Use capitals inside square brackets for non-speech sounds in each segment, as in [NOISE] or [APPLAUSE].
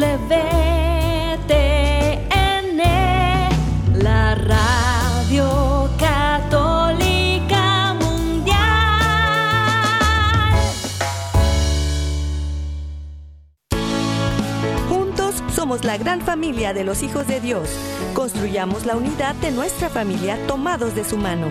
EWTN, la radio católica mundial. Juntos somos la gran familia de los hijos de Dios. Construyamos la unidad de nuestra familia tomados de su mano.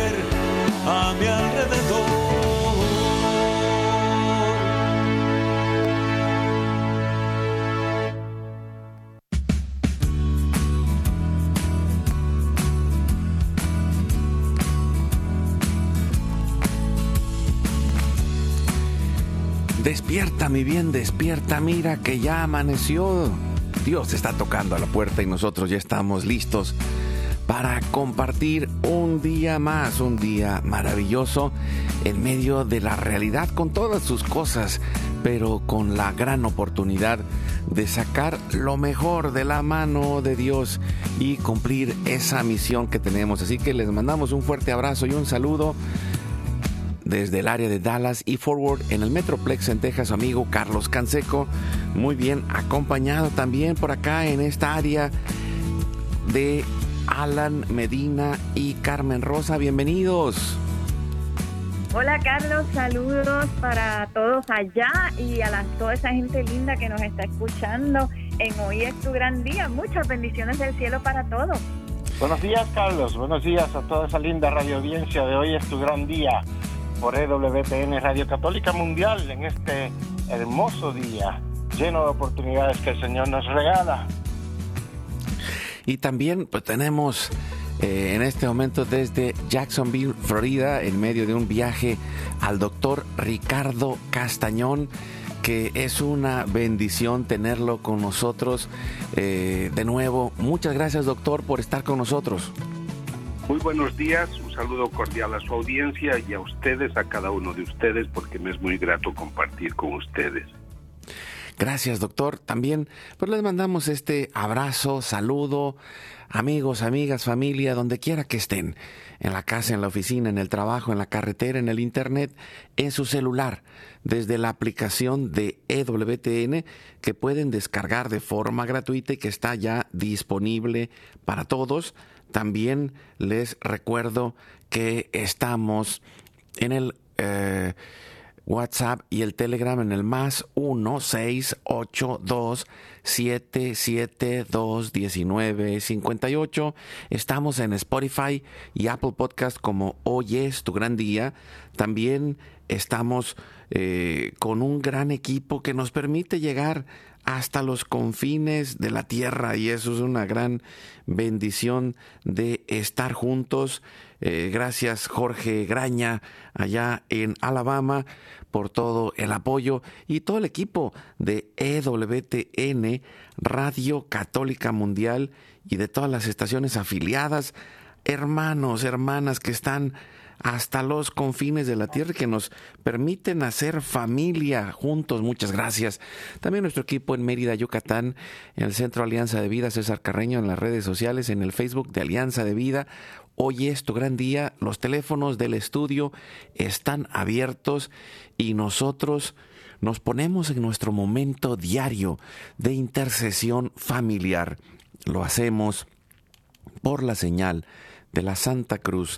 a mi alrededor. Despierta, mi bien, despierta, mira que ya amaneció. Dios está tocando a la puerta y nosotros ya estamos listos para compartir un día más, un día maravilloso en medio de la realidad con todas sus cosas, pero con la gran oportunidad de sacar lo mejor de la mano de Dios y cumplir esa misión que tenemos. Así que les mandamos un fuerte abrazo y un saludo desde el área de Dallas y Forward en el Metroplex en Texas, su amigo Carlos Canseco, muy bien acompañado también por acá en esta área de Alan Medina y Carmen Rosa. Bienvenidos. Hola Carlos, saludos para todos allá y a la, toda esa gente linda que nos está escuchando en Hoy es tu gran día. Muchas bendiciones del cielo para todos. Buenos días, Carlos. Buenos días a toda esa linda radio audiencia de hoy es tu gran día por EWTN Radio Católica Mundial en este hermoso día lleno de oportunidades que el Señor nos regala. Y también pues tenemos eh, en este momento desde Jacksonville, Florida, en medio de un viaje al doctor Ricardo Castañón que es una bendición tenerlo con nosotros eh, de nuevo. Muchas gracias doctor por estar con nosotros. Muy buenos días, un saludo cordial a su audiencia y a ustedes, a cada uno de ustedes, porque me es muy grato compartir con ustedes. Gracias, doctor. También pues les mandamos este abrazo, saludo, amigos, amigas, familia, donde quiera que estén, en la casa, en la oficina, en el trabajo, en la carretera, en el internet, en su celular, desde la aplicación de EWTN que pueden descargar de forma gratuita y que está ya disponible para todos. También les recuerdo que estamos en el eh, WhatsApp y el Telegram en el más 1 682 772 1958. Estamos en Spotify y Apple Podcast como Hoy es tu gran día. También estamos eh, con un gran equipo que nos permite llegar hasta los confines de la tierra y eso es una gran bendición de estar juntos. Eh, gracias Jorge Graña allá en Alabama por todo el apoyo y todo el equipo de EWTN Radio Católica Mundial y de todas las estaciones afiliadas, hermanos, hermanas que están hasta los confines de la tierra que nos permiten hacer familia juntos. Muchas gracias. También nuestro equipo en Mérida, Yucatán, en el Centro Alianza de Vida, César Carreño, en las redes sociales, en el Facebook de Alianza de Vida. Hoy es tu gran día. Los teléfonos del estudio están abiertos y nosotros nos ponemos en nuestro momento diario de intercesión familiar. Lo hacemos por la señal de la Santa Cruz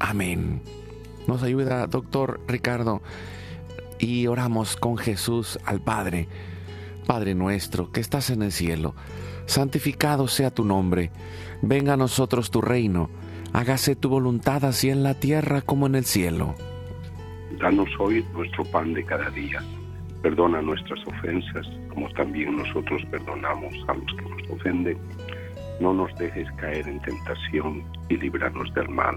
Amén. Nos ayuda, doctor Ricardo, y oramos con Jesús al Padre. Padre nuestro que estás en el cielo, santificado sea tu nombre, venga a nosotros tu reino, hágase tu voluntad así en la tierra como en el cielo. Danos hoy nuestro pan de cada día. Perdona nuestras ofensas, como también nosotros perdonamos a los que nos ofenden. No nos dejes caer en tentación y líbranos del mal.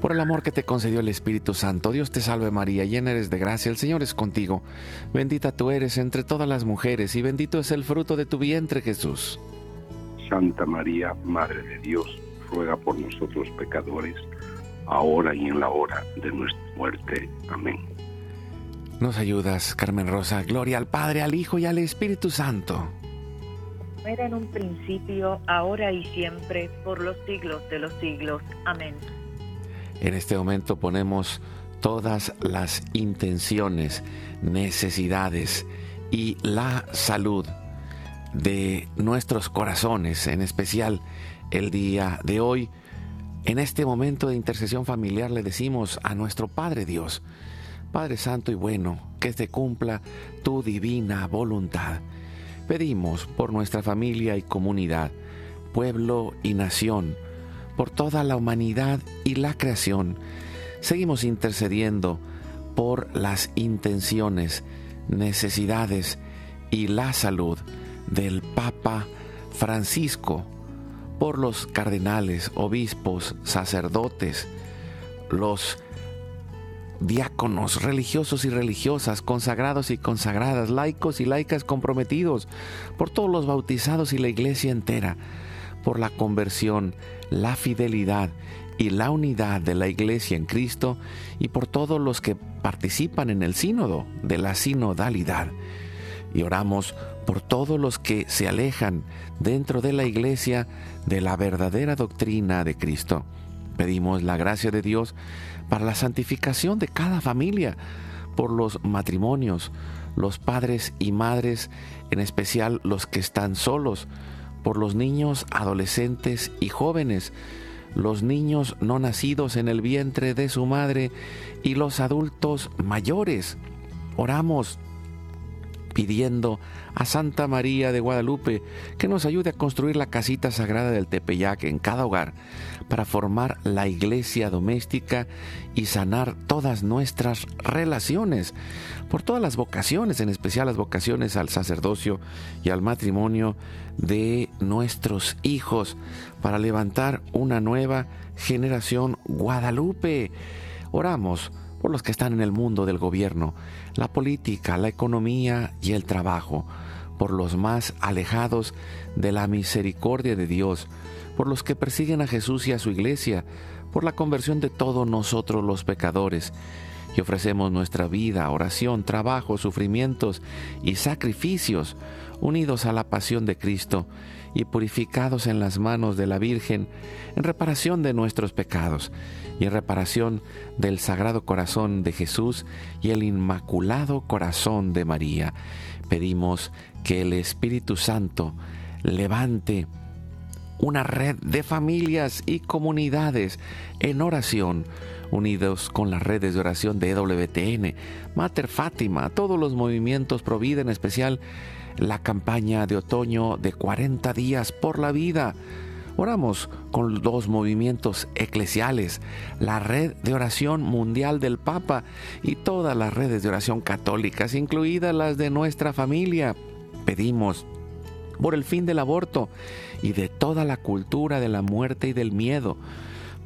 por el amor que te concedió el Espíritu Santo. Dios te salve María, llena eres de gracia, el Señor es contigo. Bendita tú eres entre todas las mujeres y bendito es el fruto de tu vientre Jesús. Santa María, Madre de Dios, ruega por nosotros pecadores, ahora y en la hora de nuestra muerte. Amén. Nos ayudas, Carmen Rosa. Gloria al Padre, al Hijo y al Espíritu Santo. Era en un principio, ahora y siempre, por los siglos de los siglos. Amén. En este momento ponemos todas las intenciones, necesidades y la salud de nuestros corazones, en especial el día de hoy. En este momento de intercesión familiar le decimos a nuestro Padre Dios, Padre Santo y bueno, que se cumpla tu divina voluntad. Pedimos por nuestra familia y comunidad, pueblo y nación, por toda la humanidad y la creación. Seguimos intercediendo por las intenciones, necesidades y la salud del Papa Francisco, por los cardenales, obispos, sacerdotes, los diáconos, religiosos y religiosas, consagrados y consagradas, laicos y laicas comprometidos, por todos los bautizados y la iglesia entera, por la conversión, la fidelidad y la unidad de la Iglesia en Cristo y por todos los que participan en el sínodo de la sinodalidad. Y oramos por todos los que se alejan dentro de la Iglesia de la verdadera doctrina de Cristo. Pedimos la gracia de Dios para la santificación de cada familia, por los matrimonios, los padres y madres, en especial los que están solos, por los niños, adolescentes y jóvenes, los niños no nacidos en el vientre de su madre y los adultos mayores. Oramos pidiendo a Santa María de Guadalupe que nos ayude a construir la casita sagrada del Tepeyac en cada hogar para formar la iglesia doméstica y sanar todas nuestras relaciones, por todas las vocaciones, en especial las vocaciones al sacerdocio y al matrimonio de nuestros hijos, para levantar una nueva generación Guadalupe. Oramos por los que están en el mundo del gobierno, la política, la economía y el trabajo, por los más alejados de la misericordia de Dios, por los que persiguen a Jesús y a su iglesia, por la conversión de todos nosotros los pecadores, y ofrecemos nuestra vida, oración, trabajo, sufrimientos y sacrificios unidos a la pasión de Cristo y purificados en las manos de la Virgen en reparación de nuestros pecados y en reparación del Sagrado Corazón de Jesús y el Inmaculado Corazón de María. Pedimos que el Espíritu Santo levante una red de familias y comunidades en oración, unidos con las redes de oración de EWTN, Mater Fátima, todos los movimientos Provida, en especial la campaña de otoño de 40 días por la vida. Oramos con los movimientos eclesiales, la red de oración mundial del Papa y todas las redes de oración católicas, incluidas las de nuestra familia. Pedimos por el fin del aborto y de toda la cultura de la muerte y del miedo,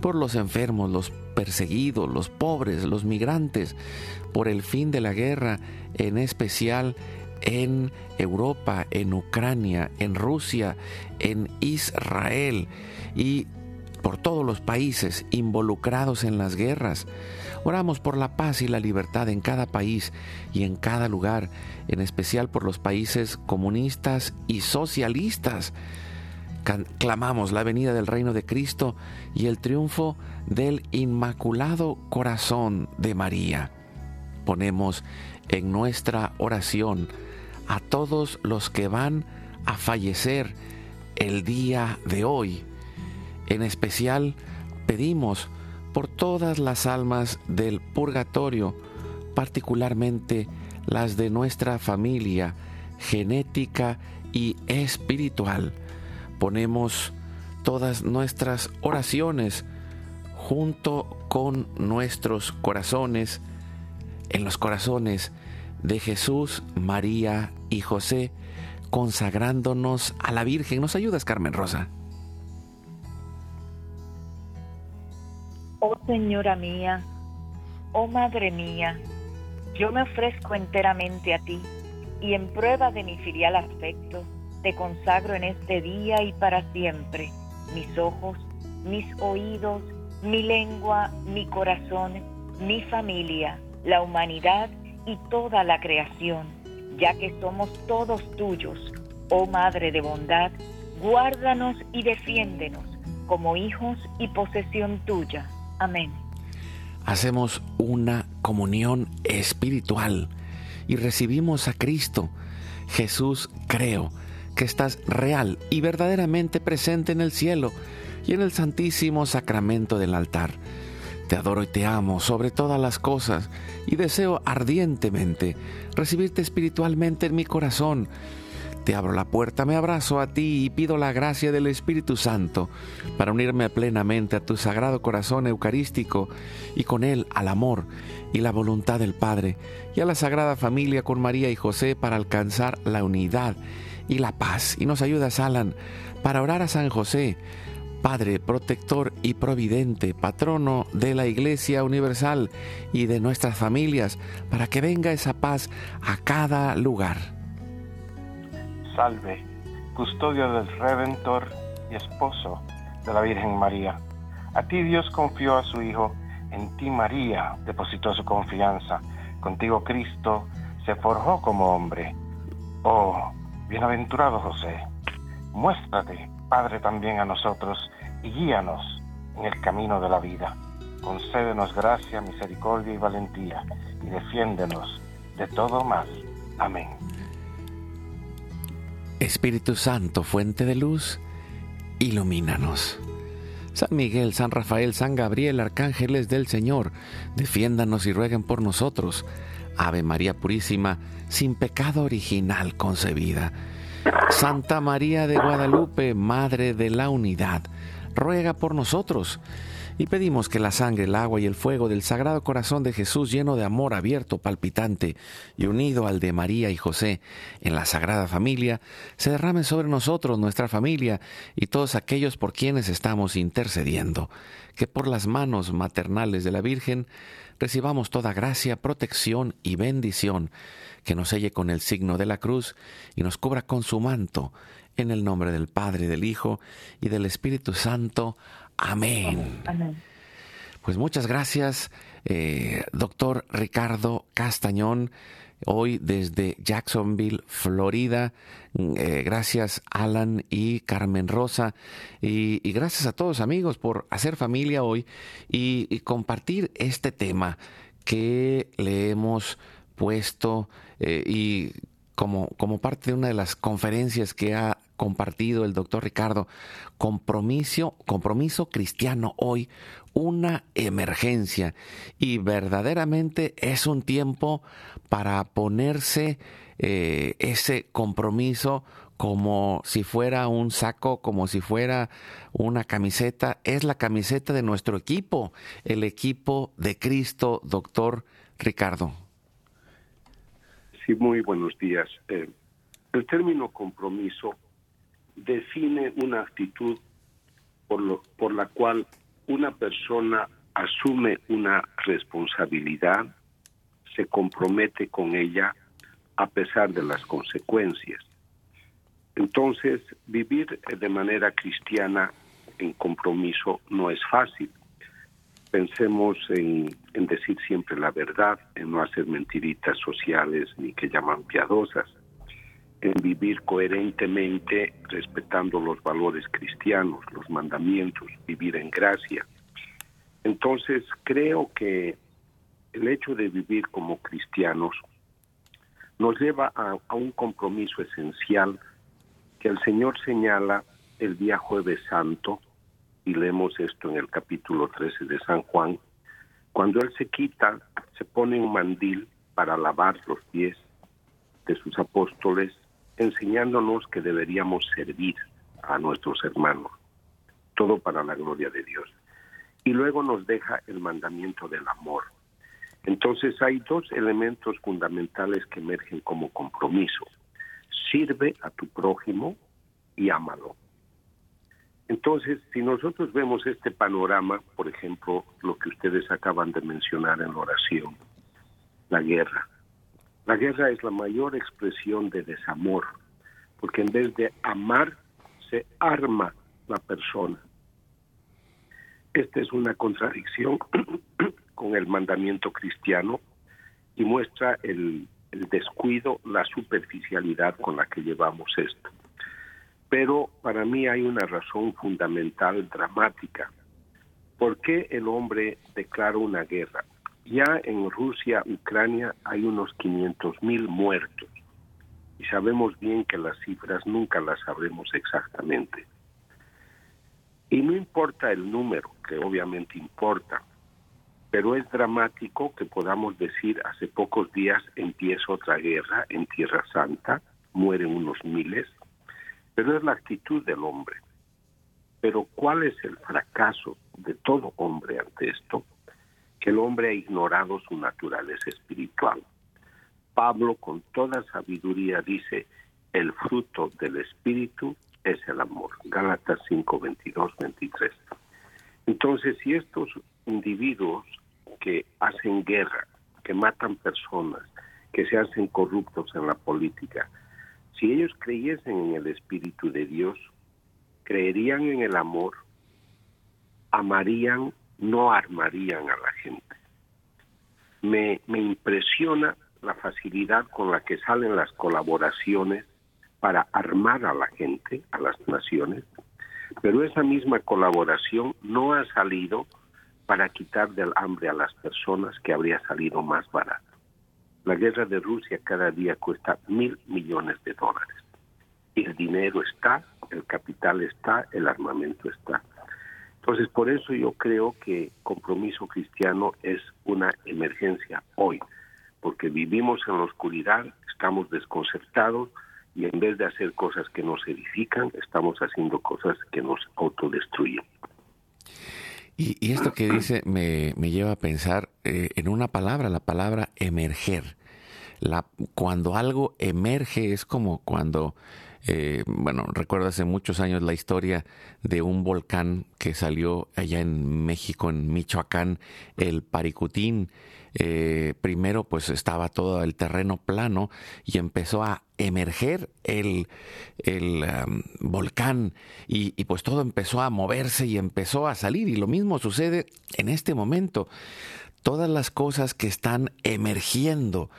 por los enfermos, los perseguidos, los pobres, los migrantes, por el fin de la guerra, en especial en Europa, en Ucrania, en Rusia, en Israel y por todos los países involucrados en las guerras. Oramos por la paz y la libertad en cada país y en cada lugar, en especial por los países comunistas y socialistas. Clamamos la venida del reino de Cristo y el triunfo del Inmaculado Corazón de María. Ponemos en nuestra oración a todos los que van a fallecer el día de hoy. En especial pedimos por todas las almas del purgatorio, particularmente las de nuestra familia genética y espiritual. Ponemos todas nuestras oraciones junto con nuestros corazones, en los corazones de Jesús, María y José, consagrándonos a la Virgen. ¿Nos ayudas, Carmen Rosa? Oh Señora mía, oh Madre mía, yo me ofrezco enteramente a ti y en prueba de mi filial afecto, te consagro en este día y para siempre mis ojos, mis oídos, mi lengua, mi corazón, mi familia, la humanidad y toda la creación, ya que somos todos tuyos, oh Madre de bondad, guárdanos y defiéndenos como hijos y posesión tuya. Amén. Hacemos una comunión espiritual y recibimos a Cristo. Jesús, creo que estás real y verdaderamente presente en el cielo y en el santísimo sacramento del altar. Te adoro y te amo sobre todas las cosas y deseo ardientemente recibirte espiritualmente en mi corazón. Te abro la puerta, me abrazo a ti y pido la gracia del Espíritu Santo para unirme plenamente a tu sagrado corazón eucarístico y con él al amor y la voluntad del Padre y a la Sagrada Familia con María y José para alcanzar la unidad y la paz. Y nos ayudas, Alan, para orar a San José Padre protector y providente, patrono de la Iglesia Universal y de nuestras familias, para que venga esa paz a cada lugar. Salve, custodio del Redentor y esposo de la Virgen María. A ti Dios confió a su Hijo, en ti María depositó su confianza, contigo Cristo se forjó como hombre. Oh, bienaventurado José, muéstrate Padre, también a nosotros y guíanos en el camino de la vida. Concédenos gracia, misericordia y valentía y defiéndenos de todo mal. Amén. Espíritu Santo, fuente de luz, ilumínanos. San Miguel, San Rafael, San Gabriel, arcángeles del Señor, defiéndanos y rueguen por nosotros. Ave María Purísima, sin pecado original concebida Santa María de Guadalupe, Madre de la Unidad, ruega por nosotros y pedimos que la sangre, el agua y el fuego del Sagrado Corazón de Jesús, lleno de amor abierto, palpitante y unido al de María y José en la Sagrada Familia, se derrame sobre nosotros, nuestra familia y todos aquellos por quienes estamos intercediendo, que por las manos maternales de la Virgen recibamos toda gracia, protección y bendición que nos selle con el signo de la cruz y nos cubra con su manto, en el nombre del Padre, del Hijo y del Espíritu Santo. Amén. Pues muchas gracias, eh, doctor Ricardo Castañón, hoy desde Jacksonville, Florida. Eh, gracias Alan y Carmen Rosa y, gracias a todos amigos por hacer familia hoy y compartir este tema que le hemos puesto eh, y como, como parte de una de las conferencias que ha compartido el doctor Ricardo, compromiso, compromiso cristiano hoy, una emergencia y verdaderamente es un tiempo para ponerse eh, ese compromiso como si fuera un saco, como si fuera una camiseta. Es la camiseta de nuestro equipo, el equipo de Cristo, doctor Ricardo. Sí, muy buenos días. Eh, el término compromiso define una actitud por, lo, por la cual una persona asume una responsabilidad, se compromete con ella a pesar de las consecuencias. Entonces, vivir de manera cristiana en compromiso no es fácil. Pensemos en, decir siempre la verdad, en no hacer mentiritas sociales ni que llaman piadosas, en vivir coherentemente respetando los valores cristianos, los mandamientos, vivir en gracia. Entonces, creo que el hecho de vivir como cristianos nos lleva a un compromiso esencial que el Señor señala el día jueves santo, y leemos esto en el capítulo 13 de San Juan, cuando Él se quita, se pone un mandil para lavar los pies de sus apóstoles, enseñándonos que deberíamos servir a nuestros hermanos, todo para la gloria de Dios. Y luego nos deja el mandamiento del amor. Entonces hay dos elementos fundamentales que emergen como compromiso. Sirve a tu prójimo y ámalo. Entonces, si nosotros vemos este panorama, por ejemplo, lo que ustedes acaban de mencionar en la oración, la guerra. La guerra es la mayor expresión de desamor, porque en vez de amar, se arma la persona. Esta es una contradicción [CLEARS THROAT] con el mandamiento cristiano y muestra el, descuido, la superficialidad con la que llevamos esto. Pero para mí hay una razón fundamental, dramática. ¿Por qué el hombre declara una guerra? Ya en Rusia, Ucrania, hay unos 500 mil muertos. Y sabemos bien que las cifras nunca las sabremos exactamente. Y no importa el número, que obviamente importa, pero es dramático que podamos decir hace pocos días empieza otra guerra en Tierra Santa, mueren unos miles, pero es la actitud del hombre. Pero ¿cuál es el fracaso de todo hombre ante esto? Que el hombre ha ignorado su naturaleza espiritual. Pablo con toda sabiduría dice, el fruto del espíritu es el amor. Gálatas 5, 22, 23. Entonces, si estos individuos que hacen guerra, que matan personas, que se hacen corruptos en la política, si ellos creyesen en el Espíritu de Dios, creerían en el amor, amarían, no armarían a la gente. Me, impresiona la facilidad con la que salen las colaboraciones para armar a la gente, a las naciones, pero esa misma colaboración no ha salido para quitar del hambre a las personas que habría salido más barato. La guerra de Rusia cada día cuesta mil millones de dólares. El dinero está, el capital está, el armamento está. Entonces, por eso yo creo que compromiso cristiano es una emergencia hoy, porque vivimos en la oscuridad, estamos desconcertados y en vez de hacer cosas que nos edifican, estamos haciendo cosas que nos autodestruyen. Y, esto que dice me, lleva a pensar eh, en una palabra, la palabra emerger. La, cuando algo emerge es como cuando, eh, bueno, recuerdo hace muchos años la historia de un volcán que salió allá en México, en Michoacán, el Paricutín. Eh, primero pues estaba todo el terreno plano y empezó a emerger el, el volcán y, y, pues todo empezó a moverse y empezó a salir y lo mismo sucede en este momento. Todas las cosas que están emergiendo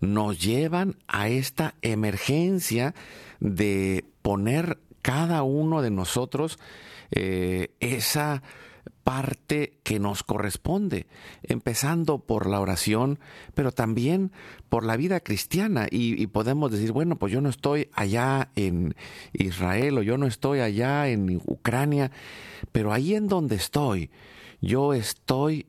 nos llevan a esta emergencia de poner cada uno de nosotros eh, esa parte que nos corresponde, empezando por la oración, pero también por la vida cristiana. Y, podemos decir, bueno, pues yo no estoy allá en Israel o yo no estoy allá en Ucrania, pero ahí en donde estoy, yo estoy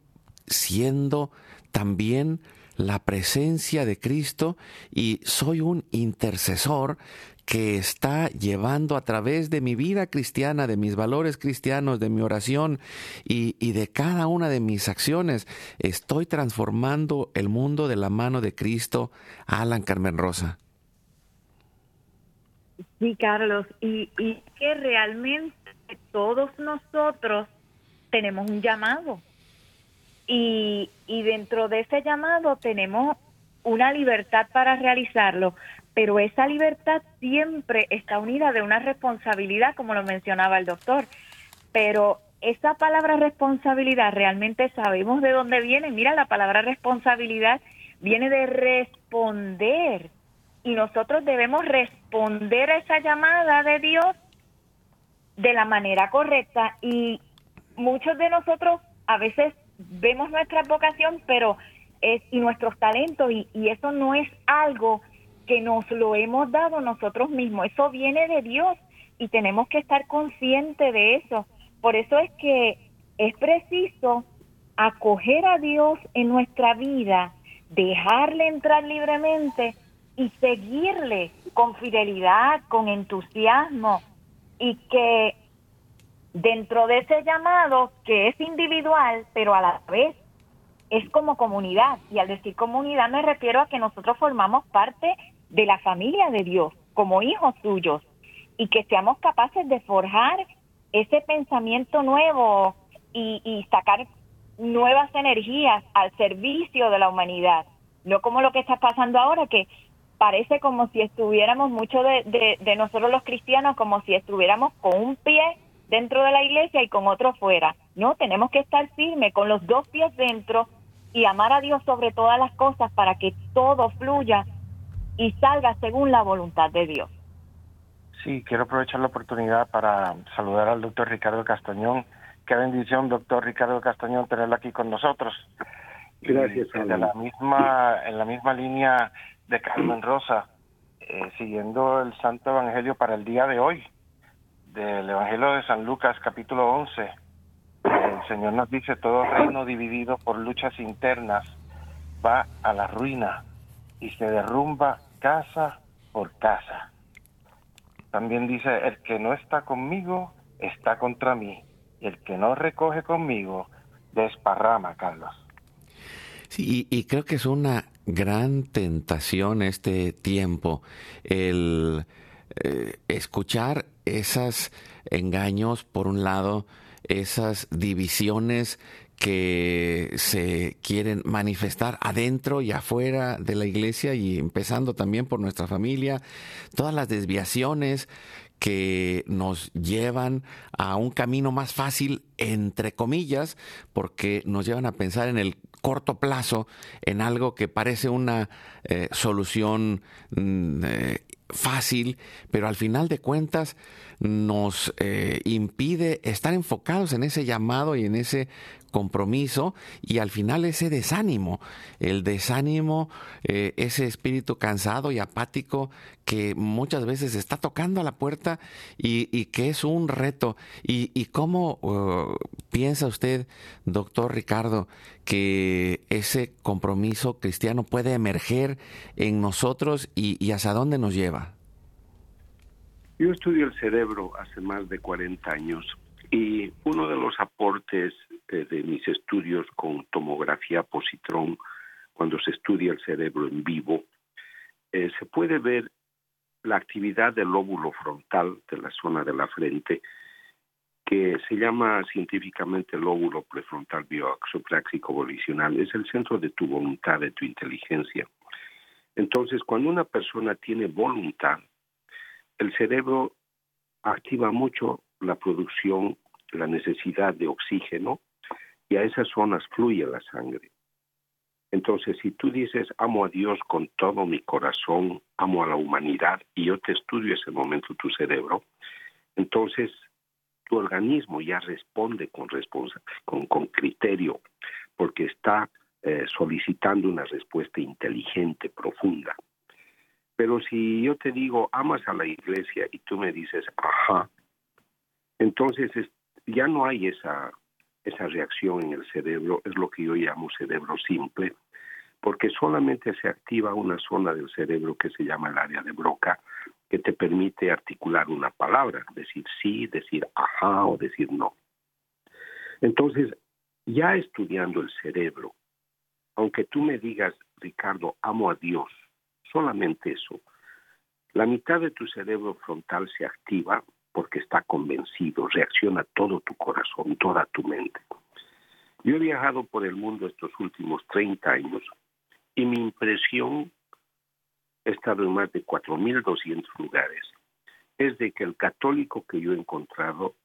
siendo también la presencia de Cristo y soy un intercesor que está llevando a través de mi vida cristiana, de mis valores cristianos, de mi oración y, de cada una de mis acciones, estoy transformando el mundo de la mano de Cristo. Alan Carmen Rosa. Sí, Carlos, y, y que realmente todos nosotros tenemos un llamado. Y, y dentro de ese llamado tenemos una libertad para realizarlo, pero esa libertad siempre está unida de una responsabilidad, como lo mencionaba el doctor. Pero esa palabra responsabilidad realmente sabemos de dónde viene. Mira, la palabra responsabilidad viene de responder y nosotros debemos responder a esa llamada de Dios de la manera correcta y muchos de nosotros a veces vemos nuestra vocación pero es y nuestros talentos y, y eso no es algo que nos lo hemos dado nosotros mismos. Eso viene de Dios y tenemos que estar conscientes de eso. Por eso es que es preciso acoger a Dios en nuestra vida, dejarle entrar libremente y seguirle con fidelidad, con entusiasmo y que dentro de ese llamado que es individual, pero a la vez es como comunidad. Y al decir comunidad me refiero a que nosotros formamos parte de la familia de Dios como hijos suyos y que seamos capaces de forjar ese pensamiento nuevo y, sacar nuevas energías al servicio de la humanidad, no como lo que está pasando ahora, que parece como si estuviéramos, mucho de, de, nosotros los cristianos, como si estuviéramos con un pie dentro de la iglesia y con otro fuera. No, tenemos que estar firmes con los dos pies dentro y amar a Dios sobre todas las cosas para que todo fluya y salga según la voluntad de Dios. Sí, quiero aprovechar la oportunidad para saludar al doctor Ricardo Castañón. Qué bendición, doctor Ricardo Castañón, tenerlo aquí con nosotros. Gracias. En la misma, en la misma línea de Carmen Rosa, eh, siguiendo el Santo Evangelio para el día de hoy, del Evangelio de San Lucas, capítulo 11. El Señor nos dice, todo reino dividido por luchas internas va a la ruina y se derrumba casa por casa. También dice, el que no está conmigo está contra mí, y el que no recoge conmigo desparrama, Carlos. Sí, y, creo que es una gran tentación este tiempo el eh, escuchar esos engaños, por un lado, esas divisiones que se quieren manifestar adentro y afuera de la iglesia y empezando también por nuestra familia, todas las desviaciones que nos llevan a un camino más fácil, entre comillas, porque nos llevan a pensar en el corto plazo, en algo que parece una eh, solución mm, eh, fácil, pero al final de cuentas nos eh, impide estar enfocados en ese llamado y en ese compromiso y al final ese desánimo, el desánimo, eh, ese espíritu cansado y apático que muchas veces está tocando a la puerta y, que es un reto. ¿Y, cómo uh, piensa usted, doctor Ricardo, que ese compromiso cristiano puede emerger en nosotros y, y hacia dónde nos lleva? Yo estudio el cerebro hace más de 40 años y uno de los aportes eh, de mis estudios con tomografía positrón, cuando se estudia el cerebro en vivo, eh, se puede ver la actividad del lóbulo frontal de la zona de la frente, que se llama científicamente lóbulo prefrontal bioaxopráxico volicional, es el centro de tu voluntad, de tu inteligencia. Entonces, cuando una persona tiene voluntad, el cerebro activa mucho la producción la necesidad de oxígeno y a esas zonas fluye la sangre. Entonces, si tú dices, amo a Dios con todo mi corazón, amo a la humanidad, y yo te estudio ese momento tu cerebro, entonces tu organismo ya responde con, responsa, con, con criterio, porque está eh, solicitando una respuesta inteligente, profunda. Pero si yo te digo, amas a la iglesia y tú me dices, ajá, entonces ya no hay esa, esa reacción en el cerebro, es lo que yo llamo cerebro simple, porque solamente se activa una zona del cerebro que se llama el área de Broca, que te permite articular una palabra, decir sí, decir ajá o decir no. Entonces, ya estudiando el cerebro, aunque tú me digas, Ricardo, amo a Dios, solamente eso, la mitad de tu cerebro frontal se activa porque está convencido, reacciona todo tu corazón, toda tu mente. Yo he viajado por el mundo estos últimos 30 años y mi impresión, he estado en más de 4.200 lugares, es de que el católico que yo he encontrado,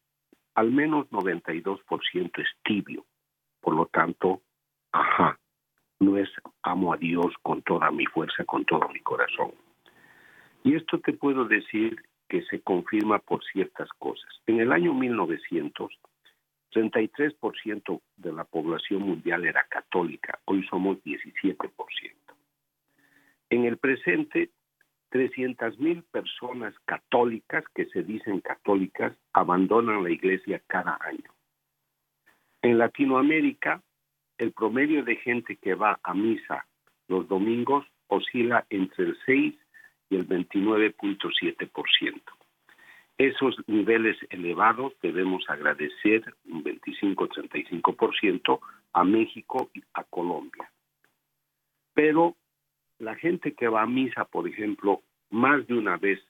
al menos 92% es tibio. Por lo tanto, ajá, no es amo a Dios con toda mi fuerza, con todo mi corazón. Y esto te puedo decir que se confirma por ciertas cosas. En el año 1900, 33% de la población mundial era católica, hoy somos 17%. En el presente, 300.000 personas católicas que se dicen católicas abandonan la iglesia cada año. En Latinoamérica, el promedio de gente que va a misa los domingos oscila entre el 6 y el 29.7%. Esos niveles elevados debemos agradecer un 25-35% a México y a Colombia. Pero la gente que va a misa, por ejemplo, más de una vez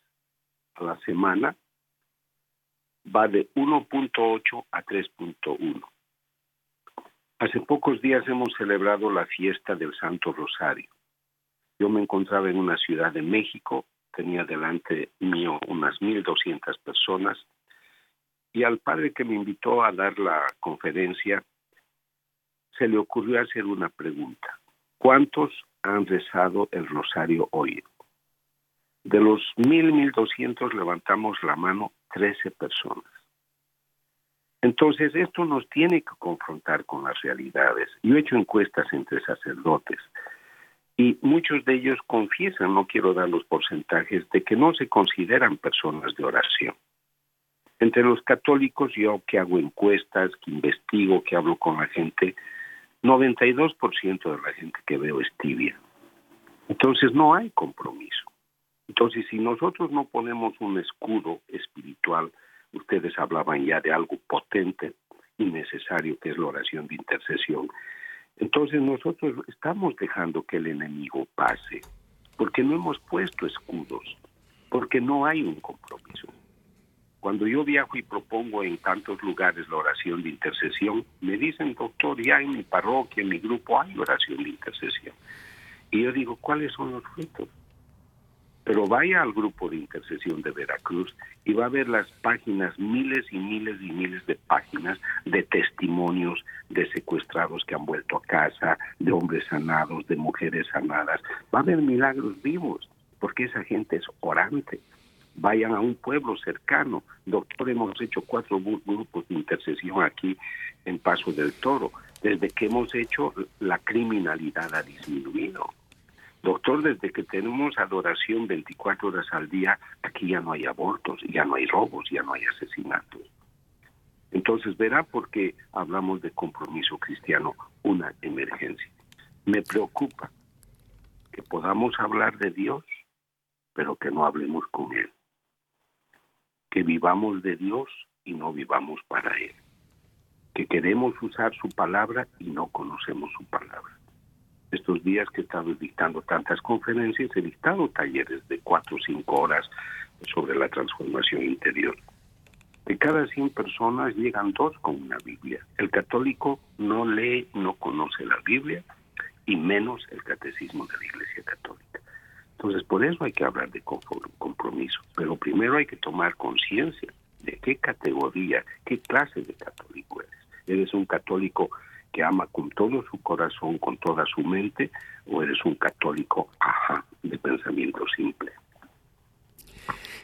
a la semana, va de 1.8 a 3.1. Hace pocos días hemos celebrado la fiesta del Santo Rosario. Yo me encontraba en una ciudad de México, tenía delante mío unas 1.200 personas y al padre que me invitó a dar la conferencia se le ocurrió hacer una pregunta. ¿Cuántos han rezado el rosario hoy? De los 1.000, 1.200 levantamos la mano 13 personas. Entonces, esto nos tiene que confrontar con las realidades. Yo he hecho encuestas entre sacerdotes y muchos de ellos confiesan, no quiero dar los porcentajes, de que no se consideran personas de oración. Entre los católicos, yo que hago encuestas, que investigo, que hablo con la gente, 92% de la gente que veo es tibia. Entonces no hay compromiso. Entonces, si nosotros no ponemos un escudo espiritual, ustedes hablaban ya de algo potente y necesario que es la oración de intercesión, entonces nosotros estamos dejando que el enemigo pase, porque no hemos puesto escudos, porque no hay un compromiso. Cuando yo viajo y propongo en tantos lugares la oración de intercesión, me dicen, doctor, ya en mi parroquia, en mi grupo hay oración de intercesión. Y yo digo, ¿cuáles son los frutos? Pero vaya al grupo de intercesión de Veracruz y va a ver las páginas, miles y miles y miles de páginas de testimonios de secuestrados que han vuelto a casa, de hombres sanados, de mujeres sanadas. Va a haber milagros vivos, porque esa gente es orante. Vayan a un pueblo cercano. Doctor, hemos hecho cuatro grupos de intercesión aquí en Paso del Toro. Desde que hemos hecho, la criminalidad ha disminuido Doctor, desde que tenemos adoración 24 horas al día, aquí ya no hay abortos, ya no hay robos, ya no hay asesinatos. Entonces verá por qué hablamos de compromiso cristiano, una emergencia. Me preocupa que podamos hablar de Dios, pero que no hablemos con Él. Que vivamos de Dios y no vivamos para Él. Que queremos usar su palabra y no conocemos su palabra estos días que he estado dictando tantas conferencias, he dictado talleres de cuatro o cinco horas sobre la transformación interior. De cada 100 personas llegan dos con una Biblia. El católico no lee, no conoce la Biblia y menos el catecismo de la Iglesia Católica. Entonces, por eso hay que hablar de compromiso. Pero primero hay que tomar conciencia de qué categoría, qué clase de católico eres. ¿Eres un católico que ama con todo su corazón, con toda su mente, o eres un católico, ajá, de pensamiento simple.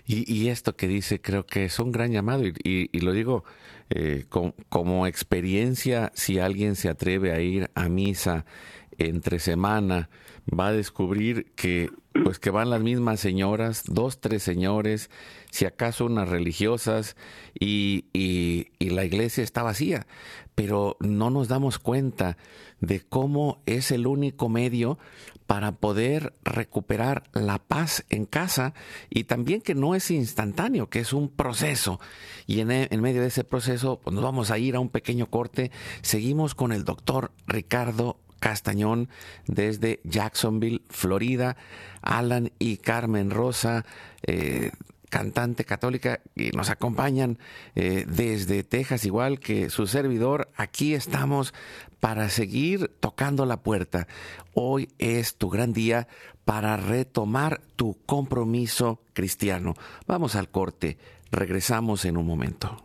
Y, esto que dice creo que es un gran llamado y, lo digo eh, como experiencia, si alguien se atreve a ir a misa entre semana, va a descubrir que pues que van las mismas señoras, dos, tres señores, si acaso unas religiosas, y, y, la iglesia está vacía. Pero no nos damos cuenta de cómo es el único medio para poder recuperar la paz en casa y también que no es instantáneo, que es un proceso. Y en, en medio de ese proceso pues nos vamos a ir a un pequeño corte. Seguimos con el doctor Ricardo Castañón desde Jacksonville, Florida, Alan y Carmen Rosa, eh, cantante católica, y nos acompañan eh, desde Texas, igual que su servidor. Aquí estamos para seguir tocando la puerta. Hoy es tu gran día para retomar tu compromiso cristiano. Vamos al corte. Regresamos en un momento.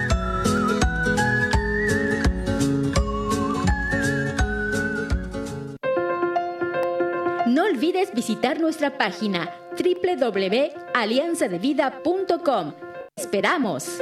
visitar nuestra página www.alianzadevida.com. ¡Esperamos!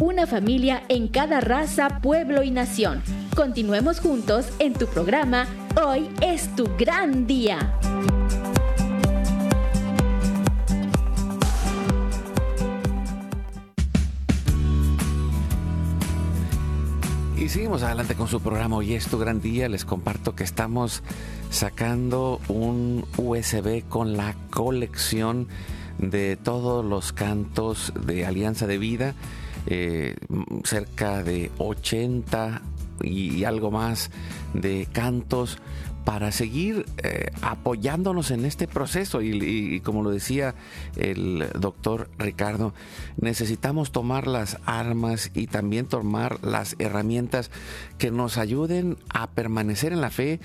una familia en cada raza, pueblo y nación. Continuemos juntos en tu programa Hoy es tu gran día. Y seguimos adelante con su programa Hoy es tu gran día. Les comparto que estamos sacando un USB con la colección de todos los cantos de Alianza de Vida eh, cerca de 80 y, algo más de cantos para seguir eh, apoyándonos en este proceso. Y, como lo decía el doctor Ricardo, necesitamos tomar las armas y también tomar las herramientas que nos ayuden a permanecer en la fe,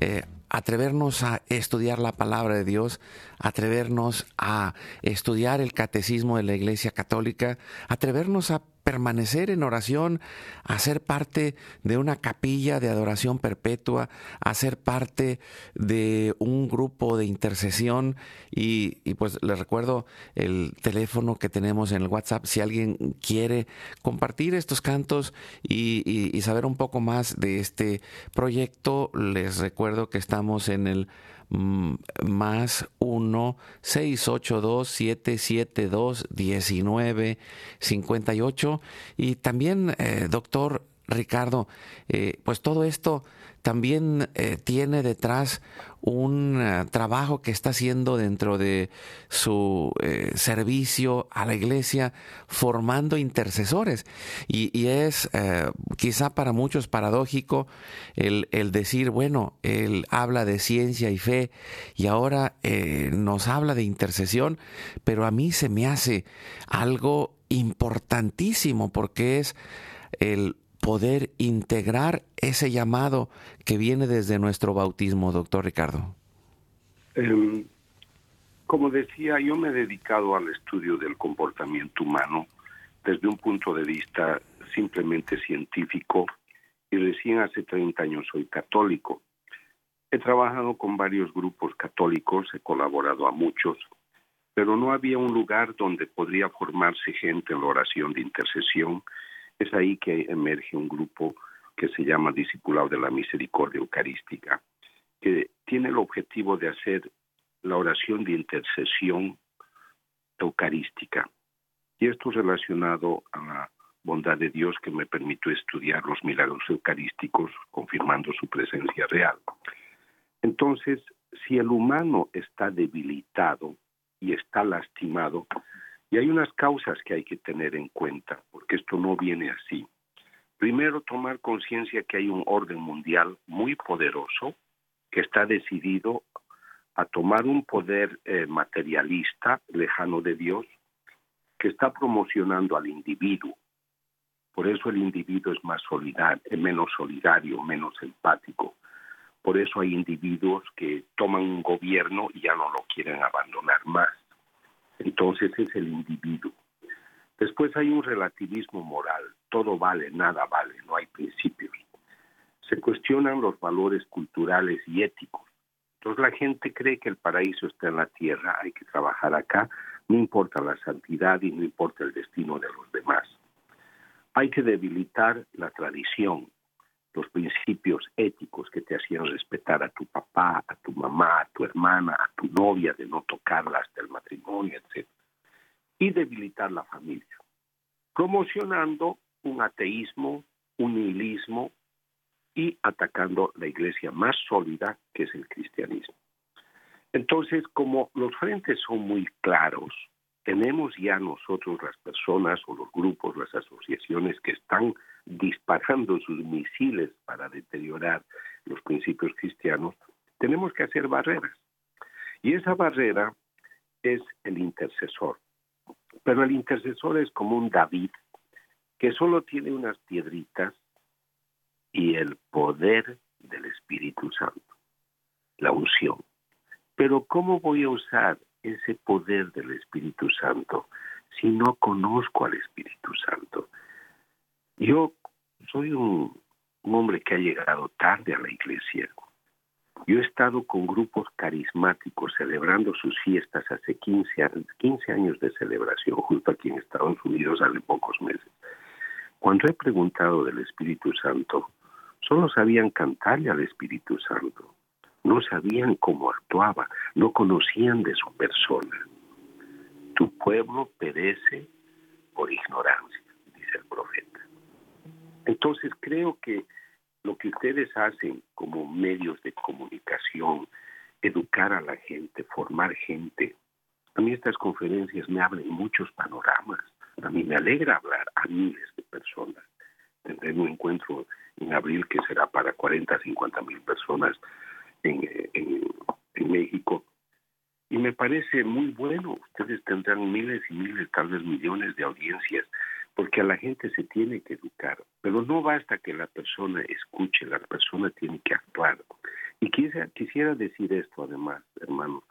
eh, atrevernos a estudiar la palabra de Dios, atrevernos a estudiar el catecismo de la Iglesia Católica, atrevernos a permanecer en oración, a ser parte de una capilla de adoración perpetua, a ser parte de un grupo de intercesión. Y, pues les recuerdo el teléfono que tenemos en el WhatsApp si alguien quiere compartir estos cantos y, saber un poco más de este proyecto, les recuerdo que estamos en el más 1 682 772 1958 y también eh, doctor Ricardo, eh, pues todo esto también eh, tiene detrás un eh, trabajo que está haciendo dentro de su servicio a la iglesia, formando intercesores. Y, es quizá para muchos paradójico el, el, decir, bueno, él habla de ciencia y fe y ahora nos habla de intercesión, pero a mí se me hace algo importantísimo porque es el poder integrar ese llamado que viene desde nuestro bautismo, doctor Ricardo? Em, como decía, yo me he dedicado al estudio del comportamiento humano desde un punto de vista simplemente científico y recién hace 30 años soy católico. He trabajado con varios grupos católicos, he colaborado a muchos, pero no había un lugar donde podría formarse gente en la oración de intercesión es ahí que emerge un grupo que se llama Discipulado de la Misericordia Eucarística, que tiene el objetivo de hacer la oración de intercesión eucarística. Y esto es relacionado a la bondad de Dios que me permitió estudiar los milagros eucarísticos, confirmando su presencia real. Entonces, si el humano está debilitado y está lastimado, y hay unas causas que hay que tener en cuenta, porque esto no viene así. Primero, tomar conciencia que hay un orden mundial muy poderoso que está decidido a tomar un poder eh, materialista lejano de Dios que está promocionando al individuo. Por eso el individuo es más solidario, menos solidario, menos empático. Por eso hay individuos que toman un gobierno y ya no lo quieren abandonar más. Entonces es el individuo. Después hay un relativismo moral. Todo vale, nada vale, no hay principios. Se cuestionan los valores culturales y éticos. Entonces la gente cree que el paraíso está en la tierra, hay que trabajar acá, no importa la santidad y no importa el destino de los demás. Hay que debilitar la tradición, los principios éticos que te hacían respetar a tu papá, a tu mamá, a tu hermana, a tu novia, de no tocarla hasta el matrimonio, etc. Y debilitar la familia, promocionando un ateísmo, un nihilismo y atacando la iglesia más sólida que es el cristianismo. Entonces, como los frentes son muy claros, tenemos ya nosotros las personas o los grupos, las asociaciones que están disparando sus misiles para deteriorar los principios cristianos, tenemos que hacer barreras. Y esa barrera es el intercesor. Pero el intercesor es como un David que solo tiene unas piedritas y el poder del Espíritu Santo, la unción. Pero ¿cómo voy a usar ese poder del Espíritu Santo si no conozco al Espíritu Santo? Yo soy un, hombre que ha llegado tarde a la iglesia. Yo he estado con grupos carismáticos celebrando sus fiestas hace 15, 15 años de celebración junto aquí en Estados Unidos hace pocos meses. Cuando he preguntado del Espíritu Santo, solo sabían cantarle al Espíritu Santo no sabían cómo actuaba, no conocían de su persona. Tu pueblo perece por ignorancia, dice el profeta. Entonces creo que lo que ustedes hacen como medios de comunicación, educar a la gente, formar gente, a mí estas conferencias me abren muchos panoramas. A mí me alegra hablar a miles de personas. Tendré un encuentro en abril que será para 40, 50 mil personas en, México. Y me parece muy bueno. Ustedes tendrán miles y miles, tal vez millones de audiencias, porque a la gente se tiene que educar. Pero no basta que la persona escuche, la persona tiene que actuar. Y quisiera, quisiera decir esto además, hermano.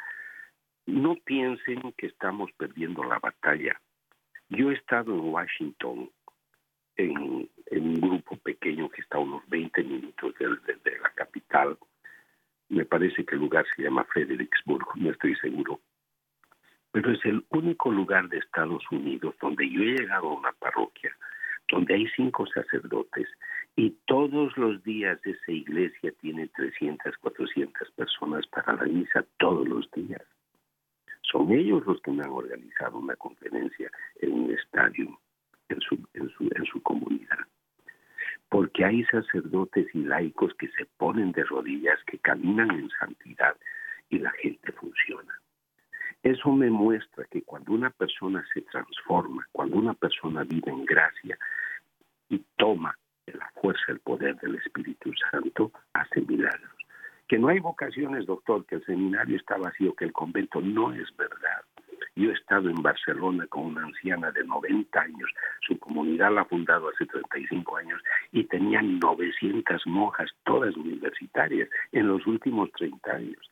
No piensen que estamos perdiendo la batalla. Yo he estado en Washington en, un grupo pequeño que está a unos 20 minutos de la capital me parece que el lugar se llama Fredericksburg, no estoy seguro, pero es el único lugar de Estados Unidos donde yo he llegado a una parroquia, donde hay cinco sacerdotes y todos los días esa iglesia tiene 300, 400 personas para la misa todos los días. Son ellos los que me han organizado una conferencia en un estadio en su, en su, en su comunidad. porque hay sacerdotes y laicos que se ponen de rodillas, que caminan en santidad y la gente funciona. Eso me muestra que cuando una persona se transforma, cuando una persona vive en gracia y toma la fuerza, el poder del Espíritu Santo, hace milagros. Que no hay vocaciones, doctor, que el seminario está vacío, que el convento no es verdad. Yo he estado en Barcelona con una anciana de 90 años, su comunidad la ha fundado hace 35 años y tenían 900 monjas, todas universitarias, en los últimos 30 años.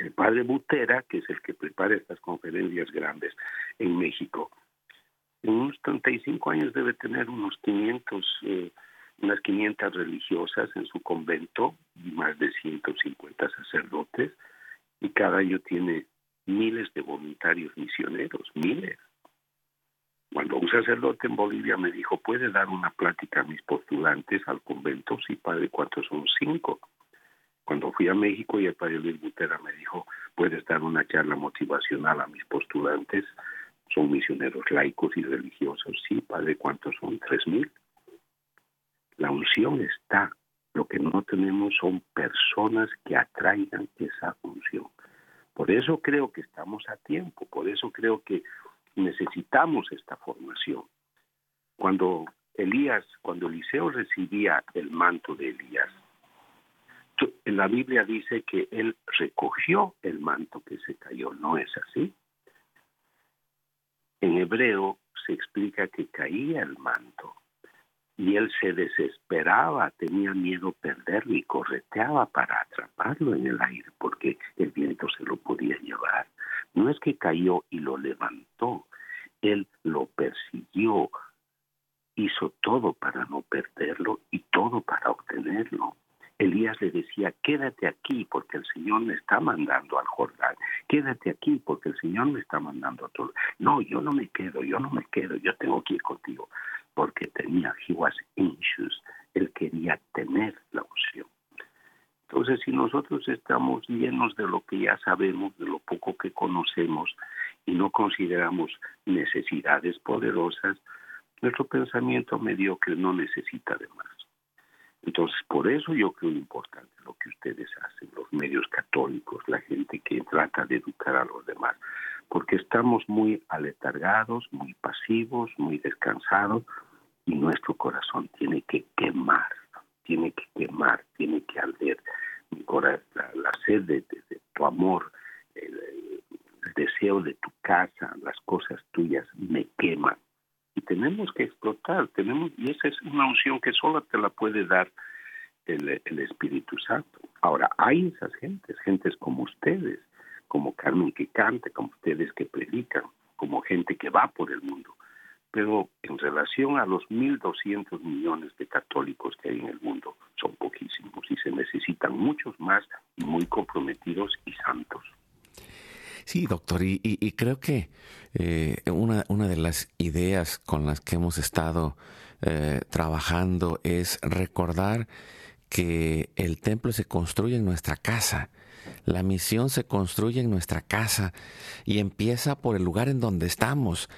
El padre Butera, que es el que prepara estas conferencias grandes en México, en unos 35 años debe tener unos 500, eh, unas 500 religiosas en su convento y más de 150 sacerdotes y cada año tiene miles de voluntarios misioneros, miles. Cuando un sacerdote en Bolivia me dijo, ¿puede dar una plática a mis postulantes al convento? Sí, padre, ¿cuántos son? Cinco. Cuando fui a México y el padre Luis Butera me dijo, ¿puedes dar una charla motivacional a mis postulantes? Son misioneros laicos y religiosos. Sí, padre, ¿cuántos son? Tres mil. La unción está. Lo que no tenemos son personas que atraigan esa unción. Por eso creo que estamos a tiempo, por eso creo que necesitamos esta formación. Cuando Elías, cuando Eliseo recibía el manto de Elías, la Biblia dice que él recogió el manto que se cayó, ¿no es así? En hebreo se explica que caía el manto y él se desesperaba, tenía miedo perderlo y correteaba para atraparlo en el aire porque el viento se lo podía llevar. No es que cayó y lo levantó, él lo persiguió, hizo todo para no perderlo y todo para obtenerlo. Elías le decía, quédate aquí porque el Señor me está mandando al Jordán, quédate aquí porque el Señor me está mandando a todo. No, yo no me quedo, yo no me quedo, yo tengo que ir contigo porque tenía, he was anxious, él quería tener la opción. Entonces, si nosotros estamos llenos de lo que ya sabemos, de lo poco que conocemos, y no consideramos necesidades poderosas, nuestro pensamiento mediocre no necesita de más. Entonces, por eso yo creo importante lo que ustedes hacen, los medios católicos, la gente que trata de educar a los demás, porque estamos muy aletargados, muy pasivos, muy descansados, y nuestro corazón tiene que quemar, tiene que quemar, tiene que arder. La, la sed de, tu amor, el, deseo de tu casa, las cosas tuyas me queman. Y tenemos que explotar, tenemos, y esa es una unción que solo te la puede dar el, el Espíritu Santo. Ahora, hay esas gentes, gentes como ustedes, como Carmen que canta, como ustedes que predican, como gente que va por el mundo pero en relación a los 1.200 millones de católicos que hay en el mundo, son poquísimos y se necesitan muchos más y muy comprometidos y santos. Sí, doctor, y, creo que eh, una, una, de las ideas con las que hemos estado eh, trabajando es recordar que el templo se construye en nuestra casa la misión se construye en nuestra casa y empieza por el lugar en donde estamos.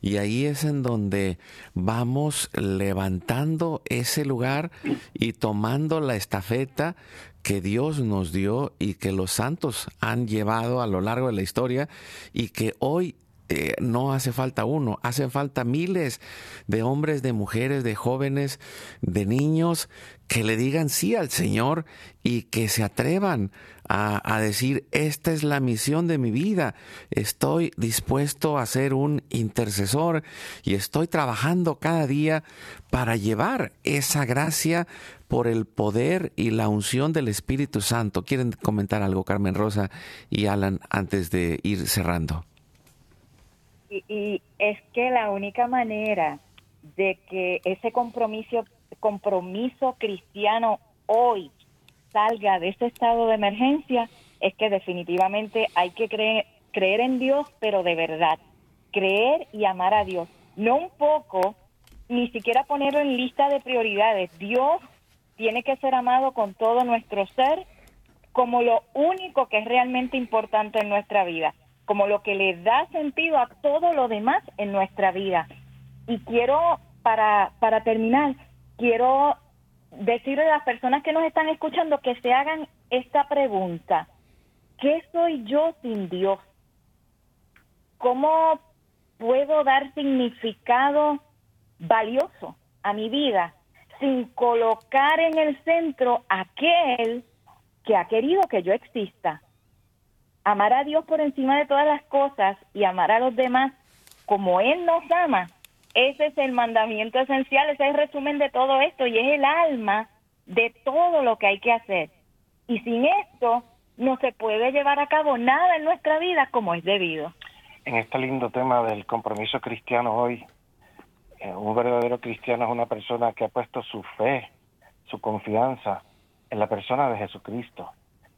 Y ahí es en donde vamos levantando ese lugar y tomando la estafeta que Dios nos dio y que los santos han llevado a lo largo de la historia y que hoy eh, no hace falta uno, hacen falta miles de hombres, de mujeres, de jóvenes, de niños que le digan sí al Señor y que se atrevan a, decir, esta es la misión de mi vida, estoy dispuesto a ser un intercesor y estoy trabajando cada día para llevar esa gracia por el poder y la unción del Espíritu Santo. ¿Quieren comentar algo, Carmen Rosa y Alan, antes de ir cerrando? Y, es que la única manera de que ese compromiso, compromiso cristiano hoy salga de ese estado de emergencia es que definitivamente hay que creer, creer en Dios, pero de verdad, creer y amar a Dios. No un poco, ni siquiera ponerlo en lista de prioridades. Dios tiene que ser amado con todo nuestro ser como lo único que es realmente importante en nuestra vida como lo que le da sentido a todo lo demás en nuestra vida. Y quiero, para, para terminar, quiero decirle a las personas que nos están escuchando que se hagan esta pregunta. ¿Qué soy yo sin Dios? ¿Cómo puedo dar significado valioso a mi vida sin colocar en el centro aquel que ha querido que yo exista? Amar a Dios por encima de todas las cosas y amar a los demás como Él nos ama. Ese es el mandamiento esencial, ese es el resumen de todo esto y es el alma de todo lo que hay que hacer. Y sin esto no se puede llevar a cabo nada en nuestra vida como es debido en este lindo tema del compromiso cristiano hoy, eh, un verdadero cristiano es una persona que ha puesto su fe, su confianza en la persona de Jesucristo,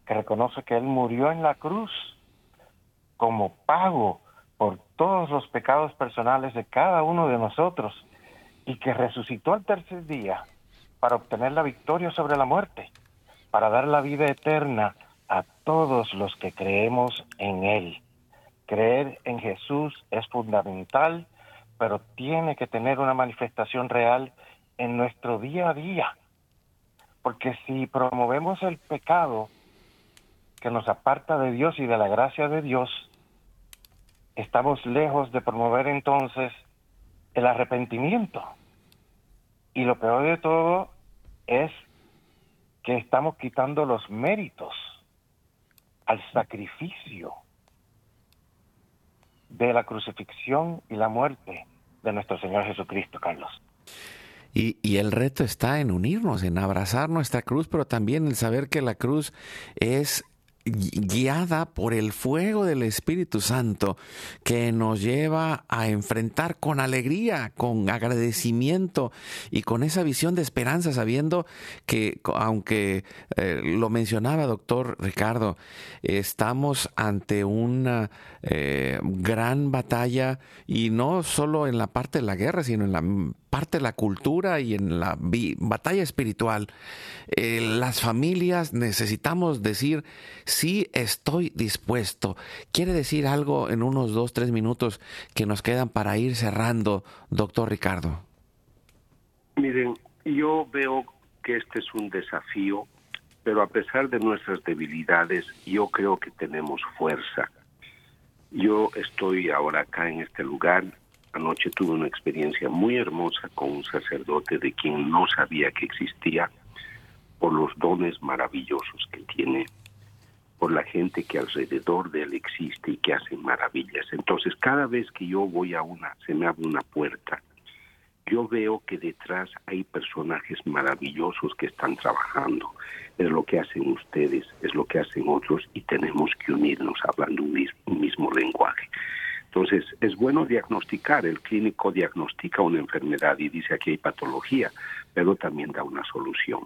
que reconoce que Él murió en la cruz como pago por todos los pecados personales de cada uno de nosotros y que resucitó al tercer día para obtener la victoria sobre la muerte, para dar la vida eterna a todos los que creemos en Él. Creer en Jesús es fundamental, pero tiene que tener una manifestación real en nuestro día a día. Porque si promovemos el pecado que nos aparta de Dios y de la gracia de Dios, estamos lejos de promover entonces el arrepentimiento. Y lo peor de todo es que estamos quitando los méritos al sacrificio de la crucifixión y la muerte de nuestro Señor Jesucristo, Carlos. Y, y, el reto está en unirnos, en abrazar nuestra cruz, pero también en saber que la cruz es guiada por el fuego del Espíritu Santo que nos lleva a enfrentar con alegría, con agradecimiento y con esa visión de esperanza, sabiendo que, aunque eh, lo mencionaba doctor Ricardo, estamos ante una eh, gran batalla y no solo en la parte de la guerra, sino en la parte de la cultura y en la batalla espiritual. Eh, las familias necesitamos decir, sí estoy dispuesto. ¿Quiere decir algo en unos dos, tres minutos que nos quedan para ir cerrando, doctor Ricardo? Miren, yo veo que este es un desafío, pero a pesar de nuestras debilidades, yo creo que tenemos fuerza. Yo estoy ahora acá en este lugar Anoche tuve una experiencia muy hermosa con un sacerdote de quien no sabía que existía por los dones maravillosos que tiene, por la gente que alrededor de él existe y que hace maravillas. Entonces, cada vez que yo voy a una, se me abre una puerta, yo veo que detrás hay personajes maravillosos que están trabajando. Es lo que hacen ustedes, es lo que hacen otros y tenemos que unirnos hablando un mismo, lenguaje. Entonces, es bueno diagnosticar, el clínico diagnostica una enfermedad y dice aquí hay patología, pero también da una solución.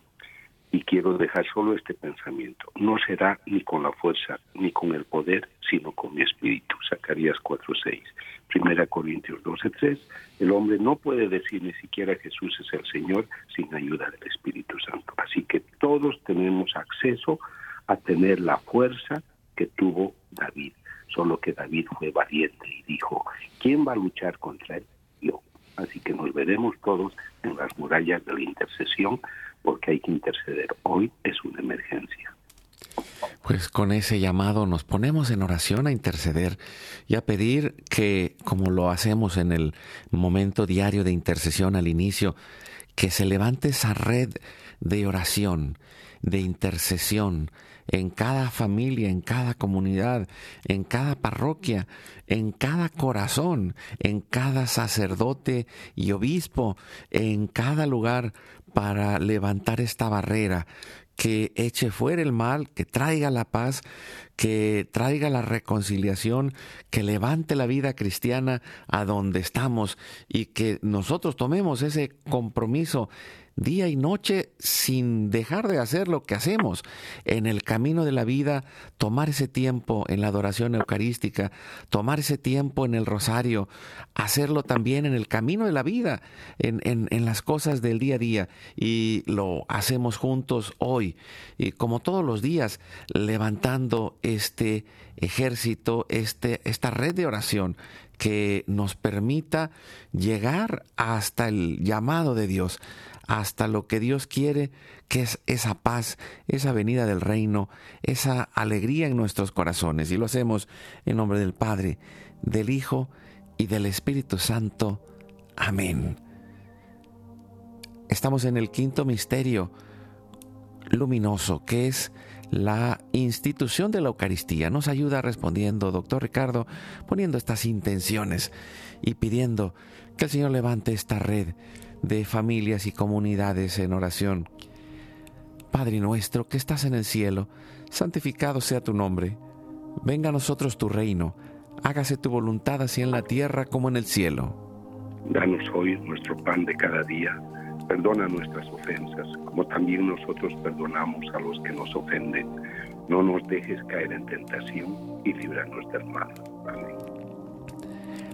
Y quiero dejar solo este pensamiento, no será ni con la fuerza ni con el poder, sino con mi espíritu. Zacarías 4.6. Primera Corintios 12.3, el hombre no puede decir ni siquiera Jesús es el Señor sin ayuda del Espíritu Santo. Así que todos tenemos acceso a tener la fuerza que tuvo David solo que David fue valiente y dijo, ¿quién va a luchar contra él? Yo. Así que nos veremos todos en las murallas de la intercesión porque hay que interceder. Hoy es una emergencia. Pues con ese llamado nos ponemos en oración a interceder y a pedir que, como lo hacemos en el momento diario de intercesión al inicio, que se levante esa red de oración, de intercesión, en cada familia, en cada comunidad, en cada parroquia, en cada corazón, en cada sacerdote y obispo, en cada lugar para levantar esta barrera que eche fuera el mal, que traiga la paz, que traiga la reconciliación, que levante la vida cristiana a donde estamos y que nosotros tomemos ese compromiso día y noche sin dejar de hacer lo que hacemos en el camino de la vida, tomar ese tiempo en la adoración eucarística, tomar ese tiempo en el rosario, hacerlo también en el camino de la vida, en, en, las cosas del día a día. Y lo hacemos juntos hoy, y como todos los días, levantando este ejército, este, esta red de oración que nos permita llegar hasta el llamado de Dios, hasta lo que Dios quiere, que es esa paz, esa venida del reino, esa alegría en nuestros corazones. Y lo hacemos en nombre del Padre, del Hijo y del Espíritu Santo. Amén. Estamos en el quinto misterio luminoso, que es la institución de la Eucaristía. Nos ayuda respondiendo, doctor Ricardo, poniendo estas intenciones y pidiendo que el Señor levante esta red de familias y comunidades en oración. Padre nuestro que estás en el cielo, santificado sea tu nombre. Venga a nosotros tu reino. Hágase tu voluntad así en la tierra como en el cielo. Danos hoy nuestro pan de cada día. Perdona nuestras ofensas, como también nosotros perdonamos a los que nos ofenden. No nos dejes caer en tentación y líbranos del mal. Amén.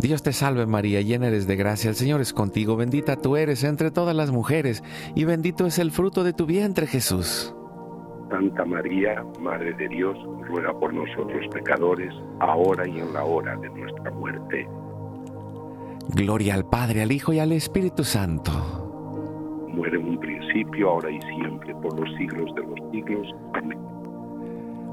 Dios te salve María, llena eres de gracia, el Señor es contigo, bendita tú eres entre todas las mujeres, y bendito es el fruto de tu vientre Jesús. Santa María, Madre de Dios, ruega por nosotros pecadores, ahora y en la hora de nuestra muerte. Gloria al Padre, al Hijo y al Espíritu Santo. Muere en un principio, ahora y siempre, por los siglos de los siglos. Amén.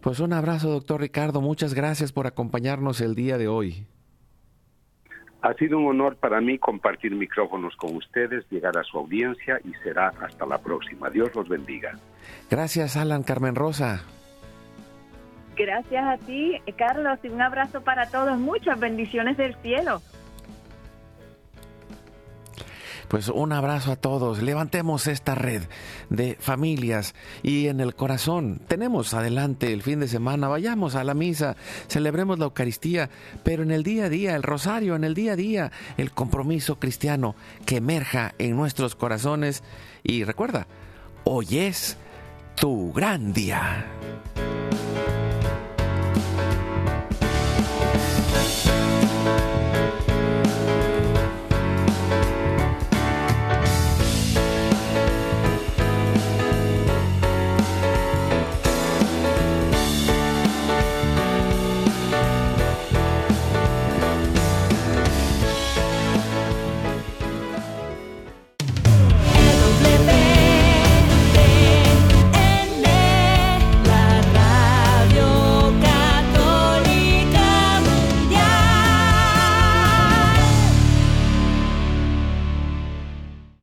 Pues un abrazo, doctor Ricardo. Muchas gracias por acompañarnos el día de hoy. Ha sido un honor para mí compartir micrófonos con ustedes, llegar a su audiencia y será hasta la próxima. Dios los bendiga. Gracias, Alan Carmen Rosa. Gracias a ti, Carlos, y un abrazo para todos. Muchas bendiciones del cielo. Pues un abrazo a todos. Levantemos esta red de familias y en el corazón. Tenemos adelante el fin de semana. Vayamos a la misa, celebremos la Eucaristía, pero en el día a día, el rosario, en el día a día, el compromiso cristiano que emerja en nuestros corazones. Y recuerda, hoy es tu gran día.